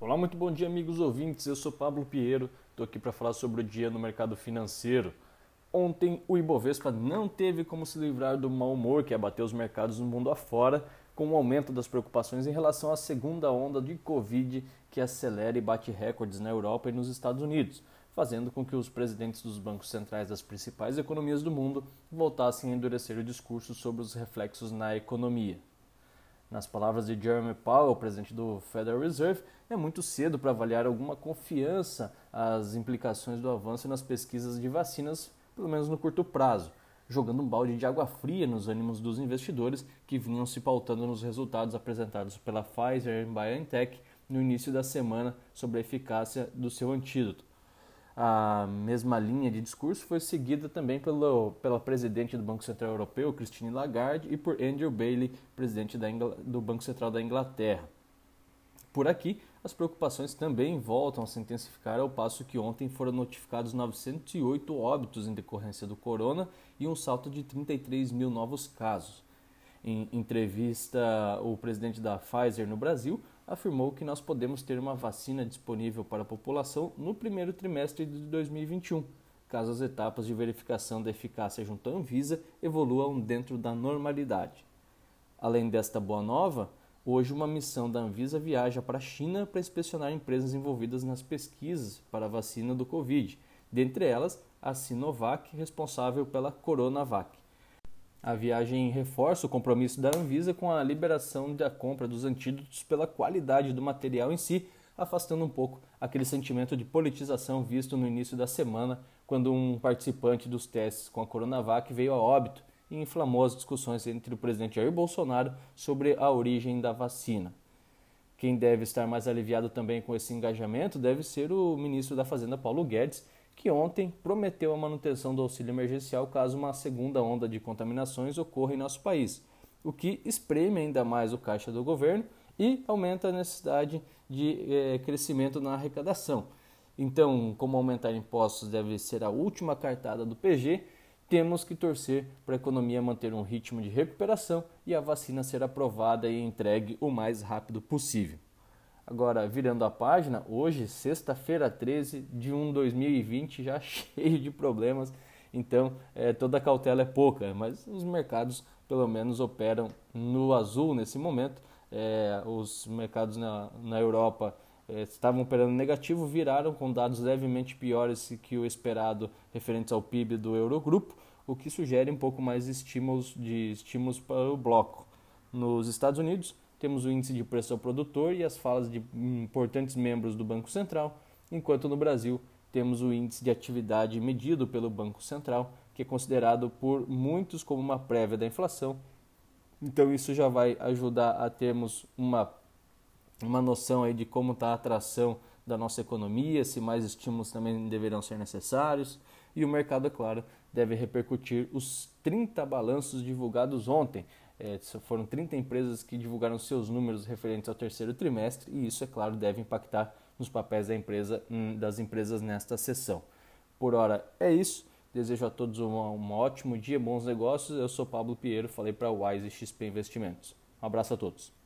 Olá, muito bom dia, amigos ouvintes. Eu sou Pablo Pinheiro, estou aqui para falar sobre o dia no mercado financeiro. Ontem, o Ibovespa não teve como se livrar do mau humor que abateu os mercados no mundo afora, com o aumento das preocupações em relação à segunda onda de Covid que acelera e bate recordes na Europa e nos Estados Unidos, fazendo com que os presidentes dos bancos centrais das principais economias do mundo voltassem a endurecer o discurso sobre os reflexos na economia. Nas palavras de Jeremy Powell, presidente do Federal Reserve, é muito cedo para avaliar alguma confiança as implicações do avanço nas pesquisas de vacinas, pelo menos no curto prazo, jogando um balde de água fria nos ânimos dos investidores que vinham se pautando nos resultados apresentados pela Pfizer e BioNTech no início da semana sobre a eficácia do seu antídoto. A mesma linha de discurso foi seguida também pelo, pela presidente do Banco Central Europeu, Christine Lagarde, e por Andrew Bailey, presidente da, do Banco Central da Inglaterra. Por aqui, as preocupações também voltam a se intensificar ao passo que ontem foram notificados 908 óbitos em decorrência do corona e um salto de 33 mil novos casos. Em entrevista, o presidente da Pfizer no Brasil afirmou que nós podemos ter uma vacina disponível para a população no primeiro trimestre de 2021, caso as etapas de verificação da eficácia junto à Anvisa evoluam dentro da normalidade. Além desta boa nova, hoje uma missão da Anvisa viaja para a China para inspecionar empresas envolvidas nas pesquisas para a vacina do Covid, dentre elas a Sinovac, responsável pela Coronavac. A viagem reforça o compromisso da Anvisa com a liberação da compra dos antídotos pela qualidade do material em si, afastando um pouco aquele sentimento de politização visto no início da semana, quando um participante dos testes com a Coronavac veio a óbito e inflamou as discussões entre o presidente Jair Bolsonaro sobre a origem da vacina. Quem deve estar mais aliviado também com esse engajamento deve ser o ministro da Fazenda Paulo Guedes, que ontem prometeu a manutenção do auxílio emergencial caso uma segunda onda de contaminações ocorra em nosso país, o que espreme ainda mais o caixa do governo e aumenta a necessidade de eh, crescimento na arrecadação. Então, como aumentar impostos deve ser a última cartada do PG, temos que torcer para a economia manter um ritmo de recuperação e a vacina ser aprovada e entregue o mais rápido possível. Agora, virando a página, hoje, sexta-feira 13 de 1 2020, já cheio de problemas, então é, toda cautela é pouca, mas os mercados pelo menos operam no azul nesse momento. É, os mercados na, na Europa é, estavam operando negativo, viraram com dados levemente piores que o esperado referentes ao PIB do Eurogrupo, o que sugere um pouco mais estímulos, de estímulos para o bloco. Nos Estados Unidos, temos o índice de preço ao produtor e as falas de importantes membros do Banco Central, enquanto no Brasil temos o índice de atividade medido pelo Banco Central, que é considerado por muitos como uma prévia da inflação. Então isso já vai ajudar a termos uma, uma noção aí de como está a atração da nossa economia, se mais estímulos também deverão ser necessários. E o mercado, é claro, deve repercutir os 30 balanços divulgados ontem, é, foram 30 empresas que divulgaram seus números referentes ao terceiro trimestre e isso, é claro, deve impactar nos papéis da empresa, hum, das empresas nesta sessão. Por hora é isso. Desejo a todos um, um ótimo dia, bons negócios. Eu sou Pablo Pinheiro, falei para a Wise XP Investimentos. Um abraço a todos.